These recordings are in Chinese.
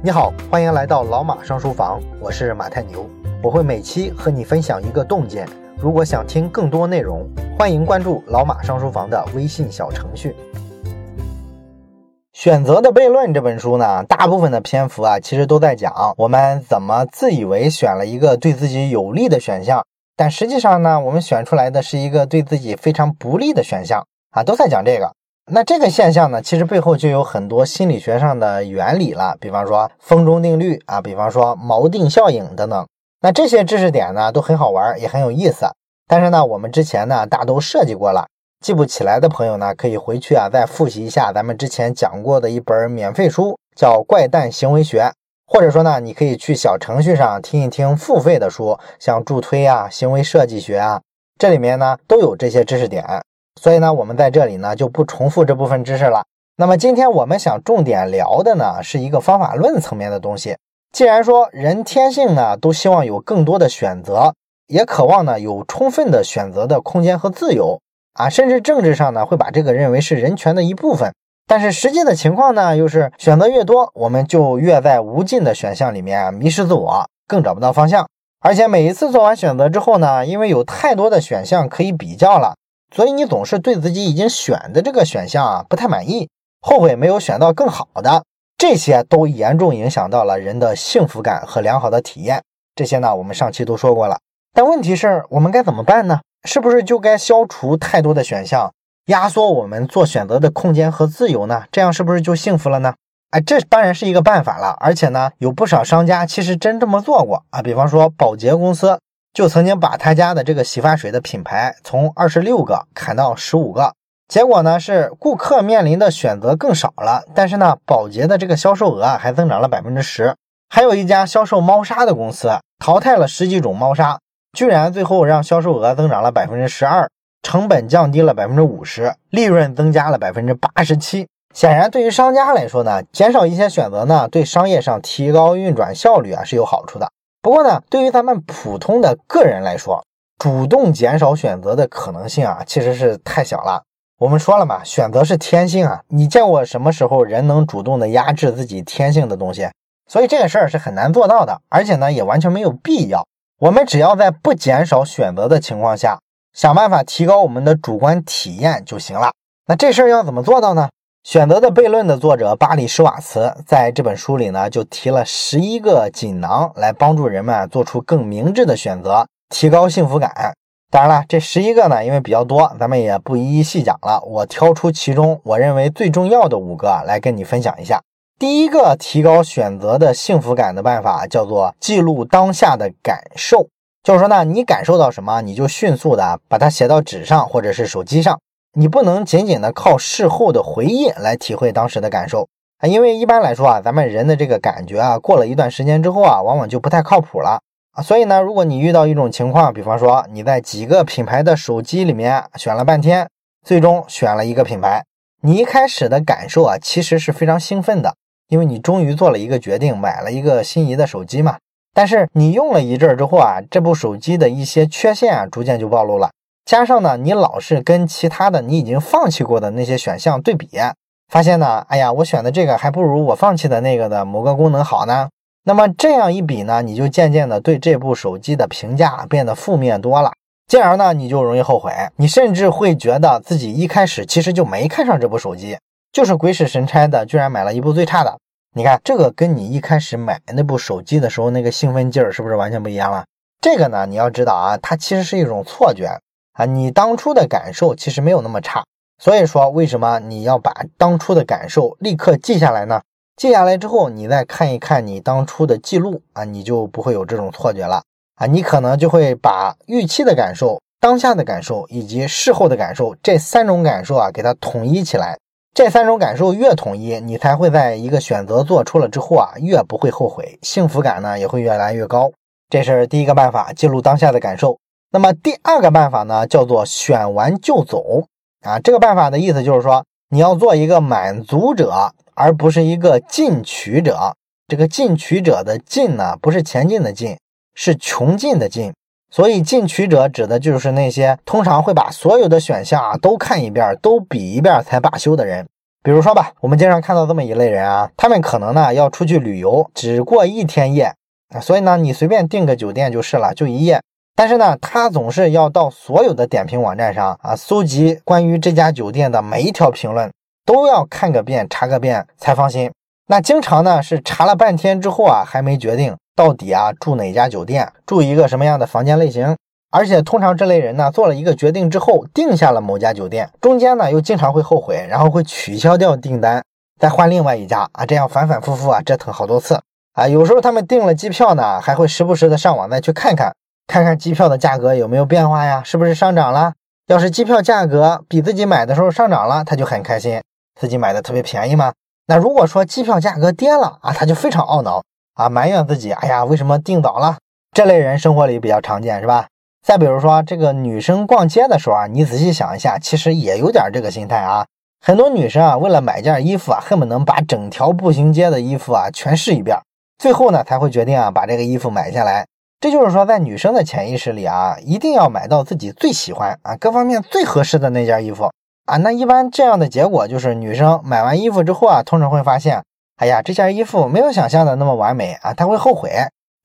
你好，欢迎来到老马上书房，我是马太牛，我会每期和你分享一个洞见。如果想听更多内容，欢迎关注老马上书房的微信小程序。选择的悖论这本书呢，大部分的篇幅啊，其实都在讲我们怎么自以为选了一个对自己有利的选项，但实际上呢，我们选出来的是一个对自己非常不利的选项啊，都在讲这个。那这个现象呢，其实背后就有很多心理学上的原理了，比方说风中定律啊，比方说锚定效应等等。那这些知识点呢，都很好玩，也很有意思。但是呢，我们之前呢，大都设计过了，记不起来的朋友呢，可以回去啊，再复习一下咱们之前讲过的一本免费书，叫《怪诞行为学》，或者说呢，你可以去小程序上听一听付费的书，像助推啊、行为设计学啊，这里面呢都有这些知识点。所以呢，我们在这里呢就不重复这部分知识了。那么今天我们想重点聊的呢是一个方法论层面的东西。既然说人天性呢都希望有更多的选择，也渴望呢有充分的选择的空间和自由啊，甚至政治上呢会把这个认为是人权的一部分。但是实际的情况呢又是选择越多，我们就越在无尽的选项里面迷失自我，更找不到方向。而且每一次做完选择之后呢，因为有太多的选项可以比较了。所以你总是对自己已经选的这个选项啊不太满意，后悔没有选到更好的，这些都严重影响到了人的幸福感和良好的体验。这些呢，我们上期都说过了。但问题是，我们该怎么办呢？是不是就该消除太多的选项，压缩我们做选择的空间和自由呢？这样是不是就幸福了呢？哎，这当然是一个办法了。而且呢，有不少商家其实真这么做过啊，比方说保洁公司。就曾经把他家的这个洗发水的品牌从二十六个砍到十五个，结果呢是顾客面临的选择更少了，但是呢宝洁的这个销售额啊还增长了百分之十。还有一家销售猫砂的公司淘汰了十几种猫砂，居然最后让销售额增长了百分之十二，成本降低了百分之五十，利润增加了百分之八十七。显然，对于商家来说呢，减少一些选择呢，对商业上提高运转效率啊是有好处的。不过呢，对于咱们普通的个人来说，主动减少选择的可能性啊，其实是太小了。我们说了嘛，选择是天性啊，你见过什么时候人能主动的压制自己天性的东西？所以这个事儿是很难做到的，而且呢，也完全没有必要。我们只要在不减少选择的情况下，想办法提高我们的主观体验就行了。那这事儿要怎么做到呢？选择的悖论的作者巴里施瓦茨在这本书里呢，就提了十一个锦囊来帮助人们做出更明智的选择，提高幸福感。当然了，这十一个呢，因为比较多，咱们也不一一细讲了。我挑出其中我认为最重要的五个来跟你分享一下。第一个提高选择的幸福感的办法叫做记录当下的感受，就是说呢，你感受到什么，你就迅速的把它写到纸上或者是手机上。你不能仅仅的靠事后的回忆来体会当时的感受啊，因为一般来说啊，咱们人的这个感觉啊，过了一段时间之后啊，往往就不太靠谱了啊。所以呢，如果你遇到一种情况，比方说你在几个品牌的手机里面选了半天，最终选了一个品牌，你一开始的感受啊，其实是非常兴奋的，因为你终于做了一个决定，买了一个心仪的手机嘛。但是你用了一阵之后啊，这部手机的一些缺陷啊，逐渐就暴露了。加上呢，你老是跟其他的你已经放弃过的那些选项对比，发现呢，哎呀，我选的这个还不如我放弃的那个的某个功能好呢。那么这样一比呢，你就渐渐的对这部手机的评价变得负面多了，进而呢，你就容易后悔，你甚至会觉得自己一开始其实就没看上这部手机，就是鬼使神差的，居然买了一部最差的。你看这个跟你一开始买那部手机的时候那个兴奋劲儿是不是完全不一样了？这个呢，你要知道啊，它其实是一种错觉。啊，你当初的感受其实没有那么差，所以说为什么你要把当初的感受立刻记下来呢？记下来之后，你再看一看你当初的记录啊，你就不会有这种错觉了啊，你可能就会把预期的感受、当下的感受以及事后的感受这三种感受啊，给它统一起来。这三种感受越统一，你才会在一个选择做出了之后啊，越不会后悔，幸福感呢也会越来越高。这是第一个办法，记录当下的感受。那么第二个办法呢，叫做选完就走啊。这个办法的意思就是说，你要做一个满足者，而不是一个进取者。这个进取者的进呢，不是前进的进，是穷尽的尽。所以进取者指的就是那些通常会把所有的选项啊都看一遍、都比一遍才罢休的人。比如说吧，我们经常看到这么一类人啊，他们可能呢要出去旅游，只过一天夜啊，所以呢你随便订个酒店就是了，就一夜。但是呢，他总是要到所有的点评网站上啊，搜集关于这家酒店的每一条评论，都要看个遍、查个遍才放心。那经常呢是查了半天之后啊，还没决定到底啊住哪家酒店，住一个什么样的房间类型。而且通常这类人呢，做了一个决定之后，定下了某家酒店，中间呢又经常会后悔，然后会取消掉订单，再换另外一家啊，这样反反复复啊折腾好多次啊。有时候他们订了机票呢，还会时不时的上网再去看看。看看机票的价格有没有变化呀？是不是上涨了？要是机票价格比自己买的时候上涨了，他就很开心，自己买的特别便宜嘛。那如果说机票价格跌了啊，他就非常懊恼啊，埋怨自己，哎呀，为什么订早了？这类人生活里比较常见，是吧？再比如说这个女生逛街的时候啊，你仔细想一下，其实也有点这个心态啊。很多女生啊，为了买件衣服啊，恨不能把整条步行街的衣服啊全试一遍，最后呢才会决定啊把这个衣服买下来。这就是说，在女生的潜意识里啊，一定要买到自己最喜欢啊、各方面最合适的那件衣服啊。那一般这样的结果就是，女生买完衣服之后啊，通常会发现，哎呀，这件衣服没有想象的那么完美啊，她会后悔，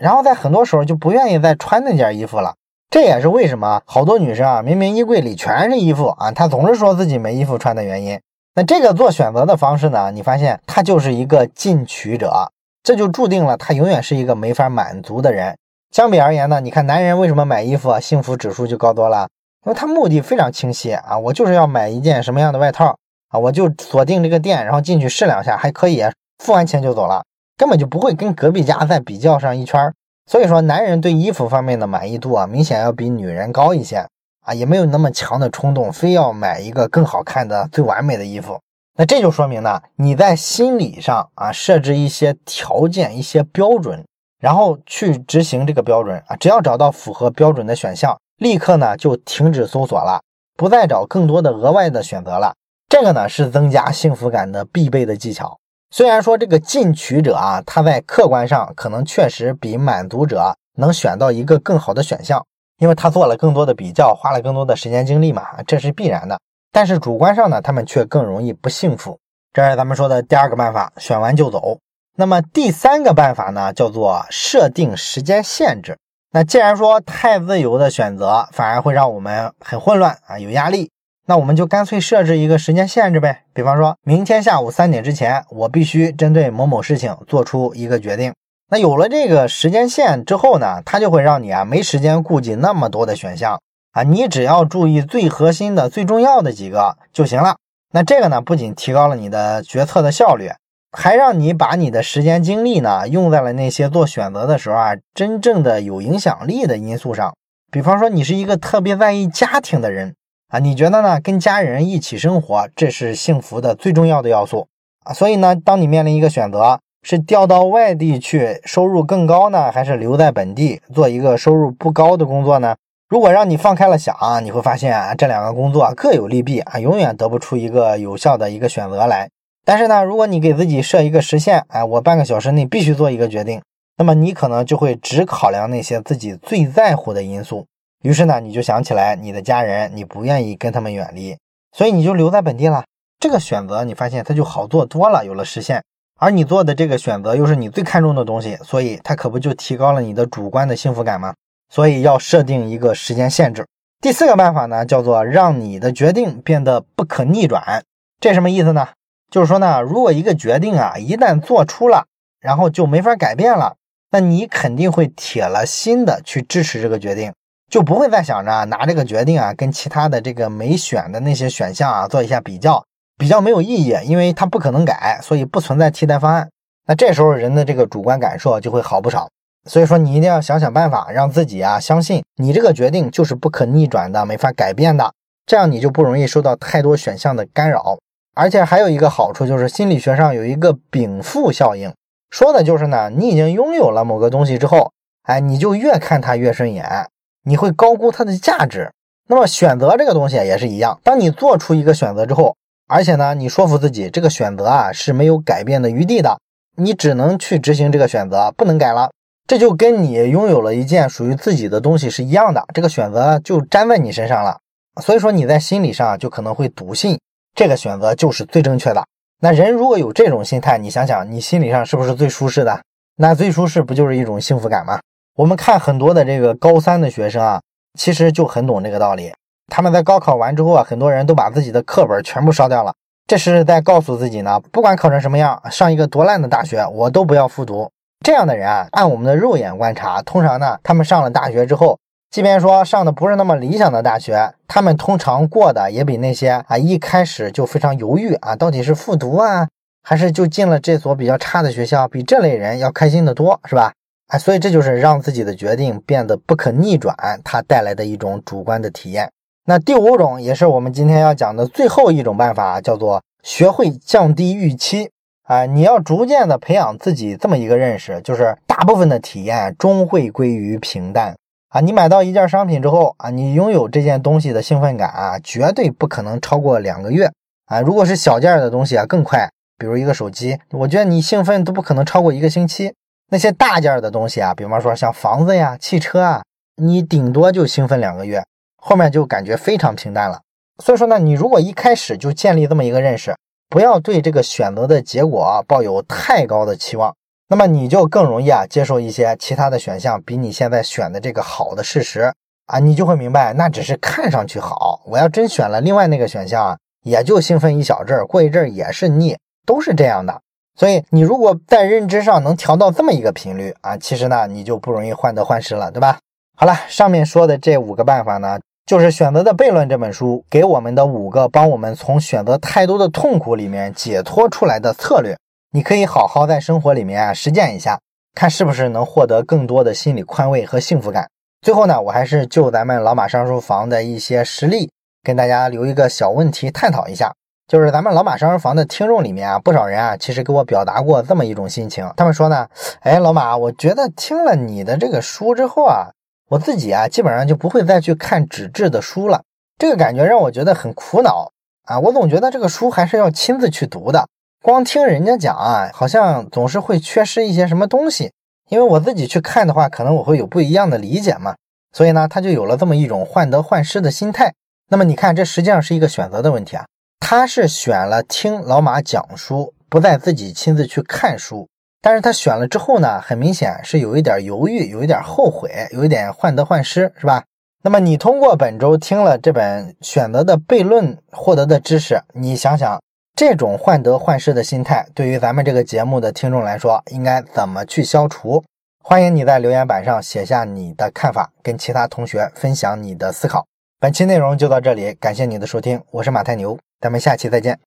然后在很多时候就不愿意再穿那件衣服了。这也是为什么好多女生啊，明明衣柜里全是衣服啊，她总是说自己没衣服穿的原因。那这个做选择的方式呢，你发现她就是一个进取者，这就注定了她永远是一个没法满足的人。相比而言呢，你看男人为什么买衣服啊，幸福指数就高多了？因为他目的非常清晰啊，我就是要买一件什么样的外套啊，我就锁定这个店，然后进去试两下还可以，付完钱就走了，根本就不会跟隔壁家再比较上一圈。所以说，男人对衣服方面的满意度啊，明显要比女人高一些啊，也没有那么强的冲动，非要买一个更好看的、最完美的衣服。那这就说明呢，你在心理上啊设置一些条件、一些标准。然后去执行这个标准啊，只要找到符合标准的选项，立刻呢就停止搜索了，不再找更多的额外的选择了。这个呢是增加幸福感的必备的技巧。虽然说这个进取者啊，他在客观上可能确实比满足者能选到一个更好的选项，因为他做了更多的比较，花了更多的时间精力嘛，这是必然的。但是主观上呢，他们却更容易不幸福。这是咱们说的第二个办法，选完就走。那么第三个办法呢，叫做设定时间限制。那既然说太自由的选择反而会让我们很混乱啊，有压力，那我们就干脆设置一个时间限制呗。比方说明天下午三点之前，我必须针对某某事情做出一个决定。那有了这个时间线之后呢，它就会让你啊没时间顾及那么多的选项啊，你只要注意最核心的、最重要的几个就行了。那这个呢，不仅提高了你的决策的效率。还让你把你的时间精力呢用在了那些做选择的时候啊，真正的有影响力的因素上。比方说，你是一个特别在意家庭的人啊，你觉得呢？跟家人一起生活，这是幸福的最重要的要素啊。所以呢，当你面临一个选择，是调到外地去，收入更高呢，还是留在本地做一个收入不高的工作呢？如果让你放开了想，你会发现啊，这两个工作各有利弊啊，永远得不出一个有效的一个选择来。但是呢，如果你给自己设一个时限，哎，我半个小时内必须做一个决定，那么你可能就会只考量那些自己最在乎的因素。于是呢，你就想起来你的家人，你不愿意跟他们远离，所以你就留在本地了。这个选择你发现它就好做多了，有了时限，而你做的这个选择又是你最看重的东西，所以它可不就提高了你的主观的幸福感吗？所以要设定一个时间限制。第四个办法呢，叫做让你的决定变得不可逆转。这什么意思呢？就是说呢，如果一个决定啊，一旦做出了，然后就没法改变了，那你肯定会铁了心的去支持这个决定，就不会再想着拿这个决定啊跟其他的这个没选的那些选项啊做一下比较，比较没有意义，因为它不可能改，所以不存在替代方案。那这时候人的这个主观感受就会好不少。所以说你一定要想想办法，让自己啊相信你这个决定就是不可逆转的，没法改变的，这样你就不容易受到太多选项的干扰。而且还有一个好处，就是心理学上有一个禀赋效应，说的就是呢，你已经拥有了某个东西之后，哎，你就越看它越顺眼，你会高估它的价值。那么选择这个东西也是一样，当你做出一个选择之后，而且呢，你说服自己这个选择啊是没有改变的余地的，你只能去执行这个选择，不能改了。这就跟你拥有了一件属于自己的东西是一样的，这个选择就粘在你身上了。所以说你在心理上就可能会笃信。这个选择就是最正确的那人如果有这种心态，你想想，你心理上是不是最舒适的？那最舒适不就是一种幸福感吗？我们看很多的这个高三的学生啊，其实就很懂这个道理。他们在高考完之后啊，很多人都把自己的课本全部烧掉了，这是在告诉自己呢，不管考成什么样，上一个多烂的大学，我都不要复读。这样的人啊，按我们的肉眼观察，通常呢，他们上了大学之后，即便说上的不是那么理想的大学，他们通常过的也比那些啊一开始就非常犹豫啊，到底是复读啊，还是就进了这所比较差的学校，比这类人要开心的多，是吧？哎，所以这就是让自己的决定变得不可逆转，它带来的一种主观的体验。那第五种也是我们今天要讲的最后一种办法，叫做学会降低预期啊！你要逐渐的培养自己这么一个认识，就是大部分的体验终会归于平淡啊！你买到一件商品之后啊，你拥有这件东西的兴奋感啊，绝对不可能超过两个月啊！如果是小件的东西啊，更快，比如一个手机，我觉得你兴奋都不可能超过一个星期。那些大件的东西啊，比方说像房子呀、汽车啊，你顶多就兴奋两个月。后面就感觉非常平淡了，所以说呢，你如果一开始就建立这么一个认识，不要对这个选择的结果啊抱有太高的期望，那么你就更容易啊接受一些其他的选项比你现在选的这个好的事实啊，你就会明白那只是看上去好，我要真选了另外那个选项啊，也就兴奋一小阵儿，过一阵儿也是腻，都是这样的。所以你如果在认知上能调到这么一个频率啊，其实呢你就不容易患得患失了，对吧？好了，上面说的这五个办法呢。就是《选择的悖论》这本书给我们的五个帮我们从选择太多的痛苦里面解脱出来的策略，你可以好好在生活里面啊实践一下，看是不是能获得更多的心理宽慰和幸福感。最后呢，我还是就咱们老马上书房的一些实例，跟大家留一个小问题探讨一下。就是咱们老马上书房的听众里面啊，不少人啊，其实给我表达过这么一种心情，他们说呢，哎，老马，我觉得听了你的这个书之后啊。我自己啊，基本上就不会再去看纸质的书了。这个感觉让我觉得很苦恼啊！我总觉得这个书还是要亲自去读的，光听人家讲啊，好像总是会缺失一些什么东西。因为我自己去看的话，可能我会有不一样的理解嘛。所以呢，他就有了这么一种患得患失的心态。那么你看，这实际上是一个选择的问题啊。他是选了听老马讲书，不再自己亲自去看书。但是他选了之后呢，很明显是有一点犹豫，有一点后悔，有一点患得患失，是吧？那么你通过本周听了这本选择的悖论获得的知识，你想想这种患得患失的心态，对于咱们这个节目的听众来说，应该怎么去消除？欢迎你在留言板上写下你的看法，跟其他同学分享你的思考。本期内容就到这里，感谢你的收听，我是马太牛，咱们下期再见。